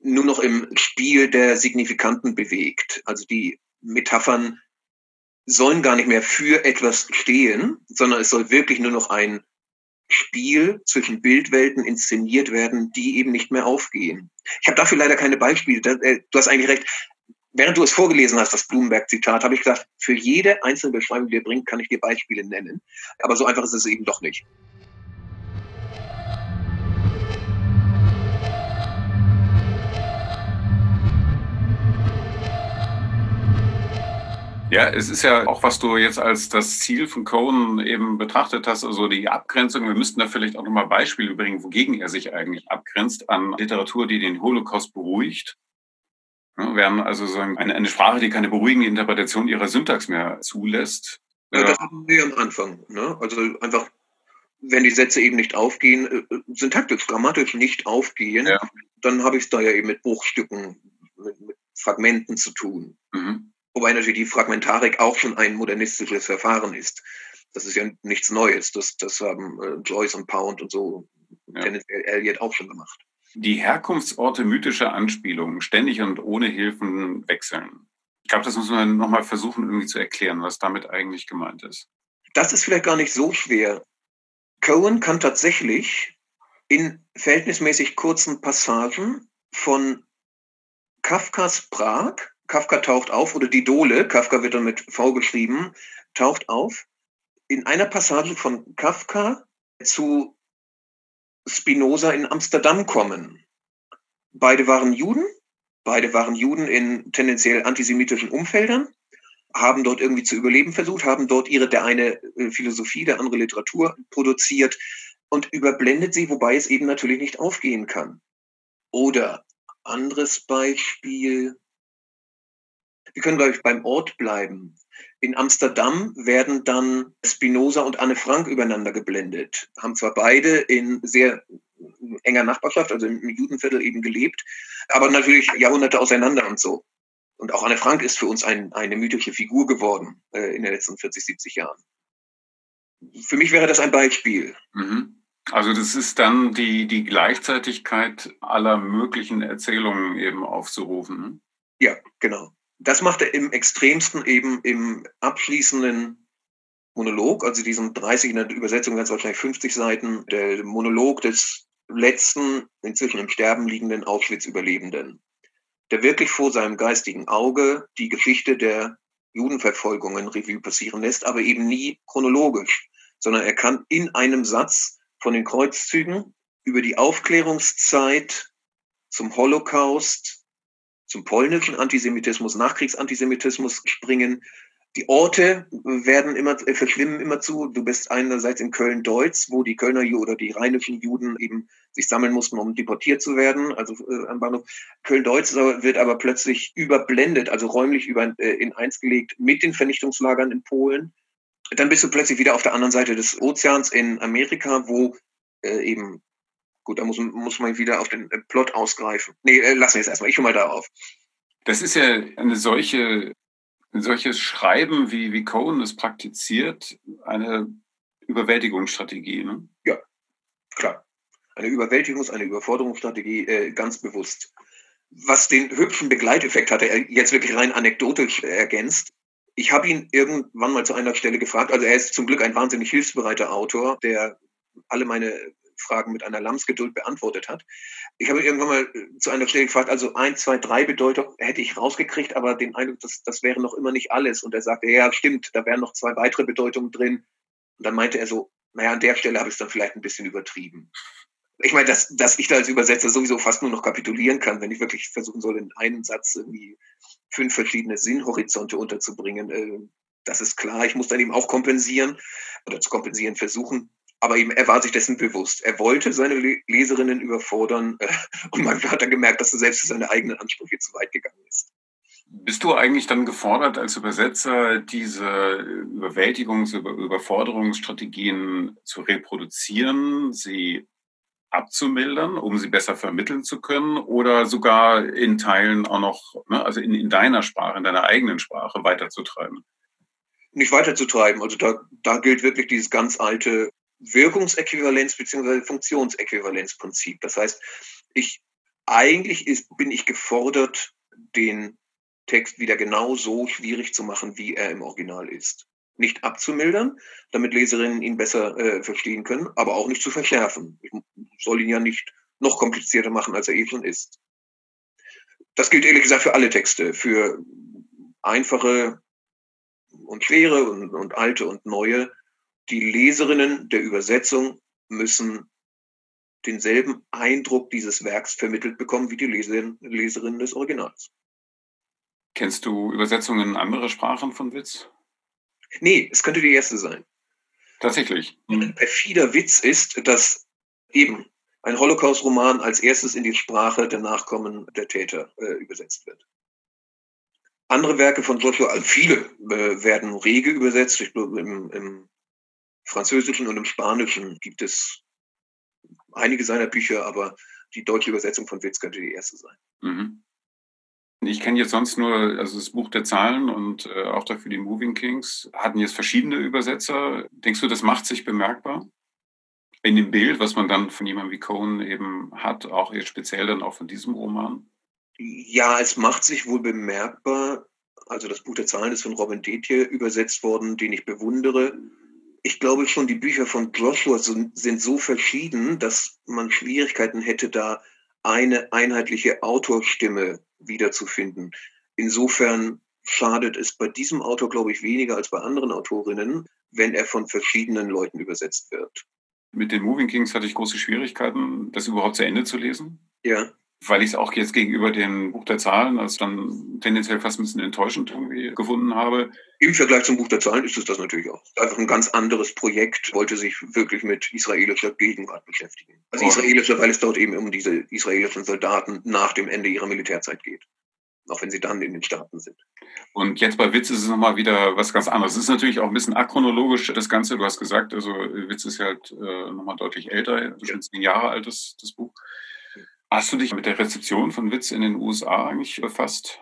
nur noch im Spiel der Signifikanten bewegt. Also die Metaphern sollen gar nicht mehr für etwas stehen, sondern es soll wirklich nur noch ein Spiel zwischen Bildwelten inszeniert werden, die eben nicht mehr aufgehen. Ich habe dafür leider keine Beispiele. Äh, du hast eigentlich recht. Während du es vorgelesen hast, das Blumenberg-Zitat, habe ich gesagt, für jede einzelne Beschreibung, die er bringt, kann ich dir Beispiele nennen. Aber so einfach ist es eben doch nicht. Ja, es ist ja auch, was du jetzt als das Ziel von Cohen eben betrachtet hast, also die Abgrenzung. Wir müssten da vielleicht auch nochmal Beispiele bringen, wogegen er sich eigentlich abgrenzt an Literatur, die den Holocaust beruhigt. wir haben also so eine, eine Sprache, die keine beruhigende Interpretation ihrer Syntax mehr zulässt. Ja, das hatten wir am Anfang. Ne? Also einfach, wenn die Sätze eben nicht aufgehen, äh, äh, syntaktisch, grammatisch nicht aufgehen, ja. dann habe ich es da ja eben mit Bruchstücken, mit, mit Fragmenten zu tun. Mhm. Wobei natürlich die Fragmentarik auch schon ein modernistisches Verfahren ist. Das ist ja nichts Neues. Das, das haben äh, Joyce und Pound und so ja. tendenziell Eliot auch schon gemacht. Die Herkunftsorte mythischer Anspielungen ständig und ohne Hilfen wechseln. Ich glaube, das muss man nochmal versuchen, irgendwie zu erklären, was damit eigentlich gemeint ist. Das ist vielleicht gar nicht so schwer. Cohen kann tatsächlich in verhältnismäßig kurzen Passagen von Kafkas Prag Kafka taucht auf, oder die Dole, Kafka wird dann mit V geschrieben, taucht auf in einer Passage von Kafka zu Spinoza in Amsterdam kommen. Beide waren Juden, beide waren Juden in tendenziell antisemitischen Umfeldern, haben dort irgendwie zu überleben versucht, haben dort ihre, der eine äh, Philosophie, der andere Literatur produziert. und überblendet sie, wobei es eben natürlich nicht aufgehen kann. Oder anderes Beispiel, wir können, glaube ich, beim Ort bleiben. In Amsterdam werden dann Spinoza und Anne Frank übereinander geblendet, haben zwar beide in sehr enger Nachbarschaft, also im Judenviertel eben gelebt, aber natürlich Jahrhunderte auseinander und so. Und auch Anne Frank ist für uns ein, eine mythische Figur geworden äh, in den letzten 40, 70 Jahren. Für mich wäre das ein Beispiel. Mhm. Also das ist dann die, die Gleichzeitigkeit aller möglichen Erzählungen eben aufzurufen. Ne? Ja, genau. Das macht er im extremsten eben im abschließenden Monolog, also diesen 30 in der Übersetzung ganz wahrscheinlich 50 Seiten, der Monolog des letzten, inzwischen im Sterben liegenden Auschwitz-Überlebenden, der wirklich vor seinem geistigen Auge die Geschichte der Judenverfolgungen Revue passieren lässt, aber eben nie chronologisch, sondern er kann in einem Satz von den Kreuzzügen über die Aufklärungszeit zum Holocaust, zum polnischen Antisemitismus, Nachkriegsantisemitismus springen. Die Orte werden immer, äh, verschwimmen immer zu. Du bist einerseits in Köln-Deutz, wo die Kölner oder die rheinischen Juden eben sich sammeln mussten, um deportiert zu werden, also äh, am Bahnhof. Köln-Deutz wird aber plötzlich überblendet, also räumlich über, äh, in eins gelegt mit den Vernichtungslagern in Polen. Dann bist du plötzlich wieder auf der anderen Seite des Ozeans in Amerika, wo äh, eben, gut, da muss, muss man wieder auf den äh, Plot ausgreifen. Nee, äh, lassen wir jetzt erstmal, ich hole mal da auf. Das ist ja eine solche, ein solches Schreiben, wie, wie Cohen es praktiziert, eine Überwältigungsstrategie. Ne? Ja, klar. Eine Überwältigungs-, eine Überforderungsstrategie, äh, ganz bewusst. Was den hübschen Begleiteffekt hatte, er jetzt wirklich rein anekdotisch ergänzt, ich habe ihn irgendwann mal zu einer Stelle gefragt, also er ist zum Glück ein wahnsinnig hilfsbereiter Autor, der alle meine Fragen mit einer Lamsgeduld beantwortet hat. Ich habe irgendwann mal äh, zu einer Stelle gefragt, also ein, zwei, drei Bedeutung hätte ich rausgekriegt, aber den Eindruck, das, das wäre noch immer nicht alles. Und er sagte, ja, stimmt, da wären noch zwei weitere Bedeutungen drin. Und dann meinte er so, naja, an der Stelle habe ich es dann vielleicht ein bisschen übertrieben. Ich meine, dass, dass ich da als Übersetzer sowieso fast nur noch kapitulieren kann, wenn ich wirklich versuchen soll, in einen Satz irgendwie fünf verschiedene Sinnhorizonte unterzubringen. Äh, das ist klar. Ich muss dann eben auch kompensieren oder zu kompensieren versuchen. Aber eben, er war sich dessen bewusst. Er wollte seine Leserinnen überfordern äh, und man hat dann gemerkt, dass er selbst für seine eigenen Ansprüche zu weit gegangen ist. Bist du eigentlich dann gefordert, als Übersetzer diese Überwältigungs-, Überforderungsstrategien zu reproduzieren, sie abzumildern, um sie besser vermitteln zu können oder sogar in Teilen auch noch, ne, also in, in deiner Sprache, in deiner eigenen Sprache weiterzutreiben? Nicht weiterzutreiben. Also da, da gilt wirklich dieses ganz alte Wirkungsäquivalenz bzw. Funktionsäquivalenzprinzip. Das heißt, ich eigentlich ist, bin ich gefordert, den Text wieder genau so schwierig zu machen, wie er im Original ist nicht abzumildern, damit Leserinnen ihn besser äh, verstehen können, aber auch nicht zu verschärfen. Ich soll ihn ja nicht noch komplizierter machen, als er eh schon ist. Das gilt ehrlich gesagt für alle Texte, für einfache und schwere und, und alte und neue. Die Leserinnen der Übersetzung müssen denselben Eindruck dieses Werks vermittelt bekommen wie die Leserinnen, Leserinnen des Originals. Kennst du Übersetzungen in andere Sprachen von Witz? Nee, es könnte die erste sein. Tatsächlich. Mhm. Ein perfider Witz ist, dass eben ein Holocaust-Roman als erstes in die Sprache der Nachkommen der Täter äh, übersetzt wird. Andere Werke von Joshua, also viele äh, werden rege übersetzt. Ich glaube, im, im Französischen und im Spanischen gibt es einige seiner Bücher, aber die deutsche Übersetzung von Witz könnte die erste sein. Mhm. Ich kenne jetzt sonst nur also das Buch der Zahlen und äh, auch dafür die Moving Kings. Hatten jetzt verschiedene Übersetzer. Denkst du, das macht sich bemerkbar? In dem Bild, was man dann von jemandem wie Cohen eben hat, auch jetzt speziell dann auch von diesem Roman? Ja, es macht sich wohl bemerkbar. Also das Buch der Zahlen ist von Robin Detje übersetzt worden, den ich bewundere. Ich glaube schon, die Bücher von Joshua sind so verschieden, dass man Schwierigkeiten hätte, da eine einheitliche Autorstimme wiederzufinden. Insofern schadet es bei diesem Autor, glaube ich, weniger als bei anderen Autorinnen, wenn er von verschiedenen Leuten übersetzt wird. Mit den Moving Kings hatte ich große Schwierigkeiten, das überhaupt zu Ende zu lesen. Ja. Weil ich es auch jetzt gegenüber dem Buch der Zahlen als dann tendenziell fast ein bisschen enttäuschend irgendwie gefunden habe. Im Vergleich zum Buch der Zahlen ist es das natürlich auch. Einfach ein ganz anderes Projekt, wollte sich wirklich mit israelischer Gegenwart beschäftigen. Also oh. israelischer, weil es dort eben um diese israelischen Soldaten nach dem Ende ihrer Militärzeit geht. Auch wenn sie dann in den Staaten sind. Und jetzt bei Witz ist es nochmal wieder was ganz anderes. Es ist natürlich auch ein bisschen achronologisch, das Ganze. Du hast gesagt, also Witz ist halt äh, nochmal deutlich älter, also schon zehn Jahre alt, das, das Buch. Hast du dich mit der Rezeption von Witz in den USA eigentlich befasst?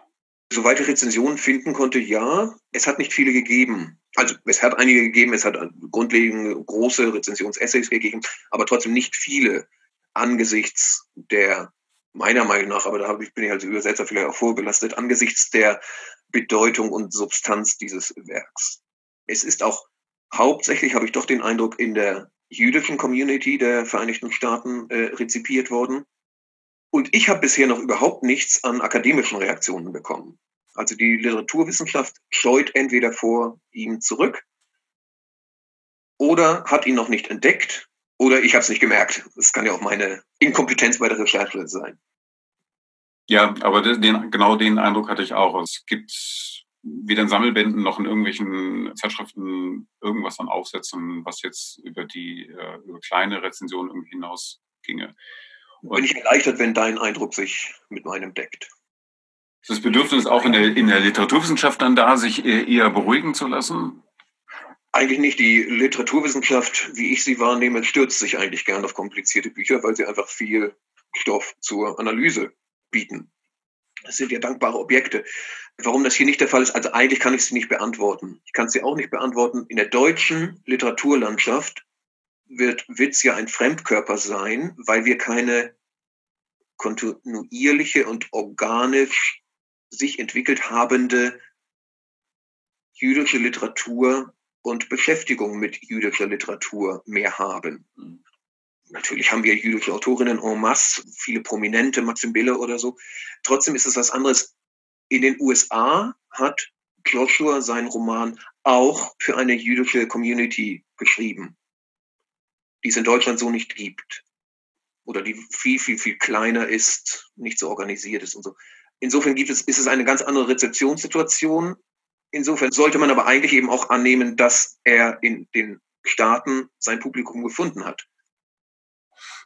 Soweit ich Rezensionen finden konnte, ja. Es hat nicht viele gegeben. Also es hat einige gegeben, es hat grundlegende große Rezensionsessays gegeben, aber trotzdem nicht viele angesichts der, meiner Meinung nach, aber da bin ich als Übersetzer vielleicht auch vorbelastet, angesichts der Bedeutung und Substanz dieses Werks. Es ist auch hauptsächlich, habe ich doch den Eindruck, in der jüdischen Community der Vereinigten Staaten äh, rezipiert worden. Und ich habe bisher noch überhaupt nichts an akademischen Reaktionen bekommen. Also die Literaturwissenschaft scheut entweder vor ihm zurück oder hat ihn noch nicht entdeckt oder ich habe es nicht gemerkt. Das kann ja auch meine Inkompetenz bei der Recherche sein. Ja, aber den, genau den Eindruck hatte ich auch. Es gibt weder in Sammelbänden noch in irgendwelchen Zeitschriften irgendwas an Aufsätzen, was jetzt über die äh, über kleine Rezensionen hinaus ginge. Bin ich erleichtert, wenn dein Eindruck sich mit meinem deckt. Ist das Bedürfnis auch in der, in der Literaturwissenschaft dann da, sich eher beruhigen zu lassen? Eigentlich nicht. Die Literaturwissenschaft, wie ich sie wahrnehme, stürzt sich eigentlich gern auf komplizierte Bücher, weil sie einfach viel Stoff zur Analyse bieten. Das sind ja dankbare Objekte. Warum das hier nicht der Fall ist, also eigentlich kann ich sie nicht beantworten. Ich kann sie auch nicht beantworten. In der deutschen Literaturlandschaft wird Witz ja ein Fremdkörper sein, weil wir keine kontinuierliche und organisch sich entwickelt habende jüdische Literatur und Beschäftigung mit jüdischer Literatur mehr haben. Natürlich haben wir jüdische Autorinnen en masse, viele prominente, Maxim Bille oder so. Trotzdem ist es was anderes. In den USA hat Joshua seinen Roman auch für eine jüdische Community geschrieben die es in Deutschland so nicht gibt. Oder die viel, viel, viel kleiner ist, nicht so organisiert ist und so. Insofern gibt es, ist es eine ganz andere Rezeptionssituation. Insofern sollte man aber eigentlich eben auch annehmen, dass er in den Staaten sein Publikum gefunden hat.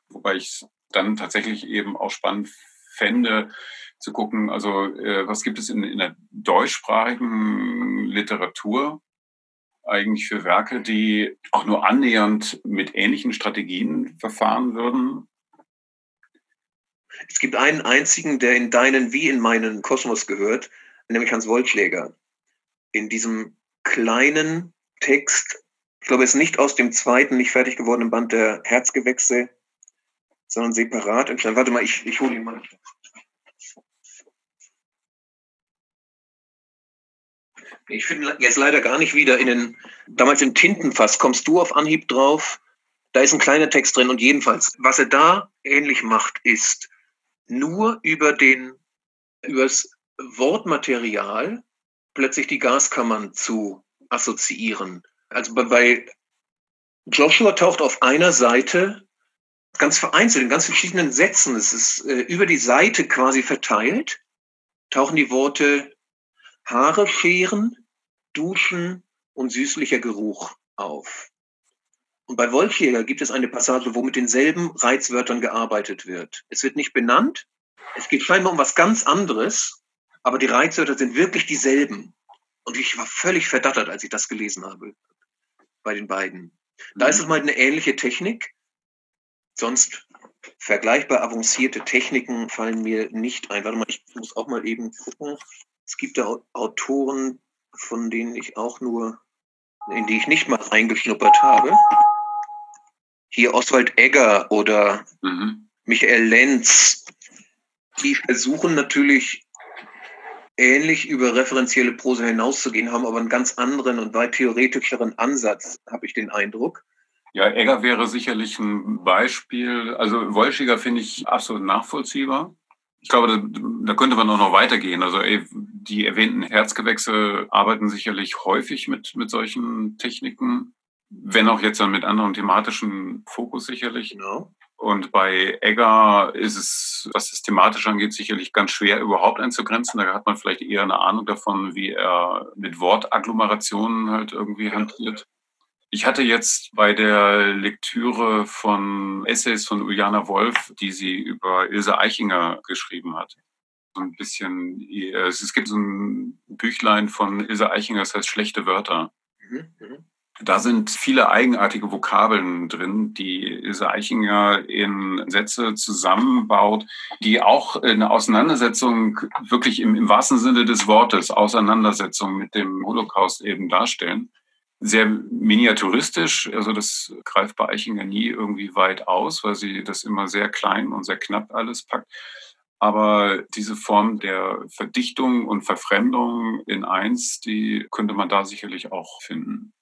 Wobei ich es dann tatsächlich eben auch spannend fände, zu gucken, also äh, was gibt es in, in der deutschsprachigen Literatur eigentlich für Werke, die auch nur annähernd mit ähnlichen Strategien verfahren würden? Es gibt einen einzigen, der in deinen wie in meinen Kosmos gehört, nämlich Hans Wollschläger. In diesem kleinen Text, ich glaube, es ist nicht aus dem zweiten, nicht fertig gewordenen Band der Herzgewächse, sondern separat entstanden. Warte mal, ich, ich hole ihn mal. Ich finde jetzt leider gar nicht wieder in den, damals im Tintenfass, kommst du auf Anhieb drauf? Da ist ein kleiner Text drin und jedenfalls, was er da ähnlich macht, ist nur über den, übers Wortmaterial plötzlich die Gaskammern zu assoziieren. Also bei, Joshua taucht auf einer Seite ganz vereinzelt, in ganz verschiedenen Sätzen, es ist äh, über die Seite quasi verteilt, tauchen die Worte Haare scheren, duschen und süßlicher Geruch auf. Und bei Wolfjäger gibt es eine Passage, wo mit denselben Reizwörtern gearbeitet wird. Es wird nicht benannt, es geht scheinbar um was ganz anderes, aber die Reizwörter sind wirklich dieselben. Und ich war völlig verdattert, als ich das gelesen habe bei den beiden. Da ist es mal eine ähnliche Technik. Sonst vergleichbar avancierte Techniken fallen mir nicht ein. Warte mal, ich muss auch mal eben gucken. Es gibt da Autoren, von denen ich auch nur, in die ich nicht mal reingeschnuppert habe. Hier Oswald Egger oder mhm. Michael Lenz. Die versuchen natürlich ähnlich über referenzielle Prosa hinauszugehen, haben aber einen ganz anderen und weit theoretischeren Ansatz, habe ich den Eindruck. Ja, Egger wäre sicherlich ein Beispiel. Also Wolschiger finde ich absolut nachvollziehbar. Ich glaube, da, da, könnte man auch noch weitergehen. Also die erwähnten Herzgewächse arbeiten sicherlich häufig mit, mit solchen Techniken, wenn auch jetzt dann mit anderem thematischen Fokus sicherlich. Genau. Und bei Egger ist es, was das thematisch angeht, sicherlich ganz schwer überhaupt einzugrenzen. Da hat man vielleicht eher eine Ahnung davon, wie er mit Wortagglomerationen halt irgendwie hantiert. Ich hatte jetzt bei der Lektüre von Essays von Uljana Wolf, die sie über Ilse Eichinger geschrieben hat, so ein bisschen, es gibt so ein Büchlein von Ilse Eichinger, das heißt Schlechte Wörter. Mhm, mhm. Da sind viele eigenartige Vokabeln drin, die Ilse Eichinger in Sätze zusammenbaut, die auch eine Auseinandersetzung wirklich im, im wahrsten Sinne des Wortes, Auseinandersetzung mit dem Holocaust eben darstellen sehr miniaturistisch. Also das greift bei Eichinger nie irgendwie weit aus, weil sie das immer sehr klein und sehr knapp alles packt. Aber diese Form der Verdichtung und Verfremdung in eins, die könnte man da sicherlich auch finden.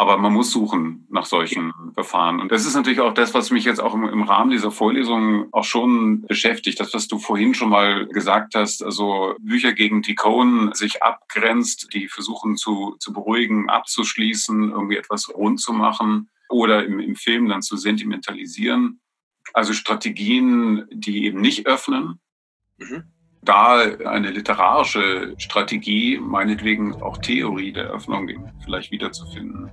Aber man muss suchen nach solchen Verfahren. Und das ist natürlich auch das, was mich jetzt auch im, Rahmen dieser Vorlesung auch schon beschäftigt. Das, was du vorhin schon mal gesagt hast, also Bücher gegen die Cohen sich abgrenzt, die versuchen zu, zu beruhigen, abzuschließen, irgendwie etwas rund zu machen oder im, im Film dann zu sentimentalisieren. Also Strategien, die eben nicht öffnen. Mhm da eine literarische Strategie, meinetwegen auch Theorie der Öffnung vielleicht wiederzufinden.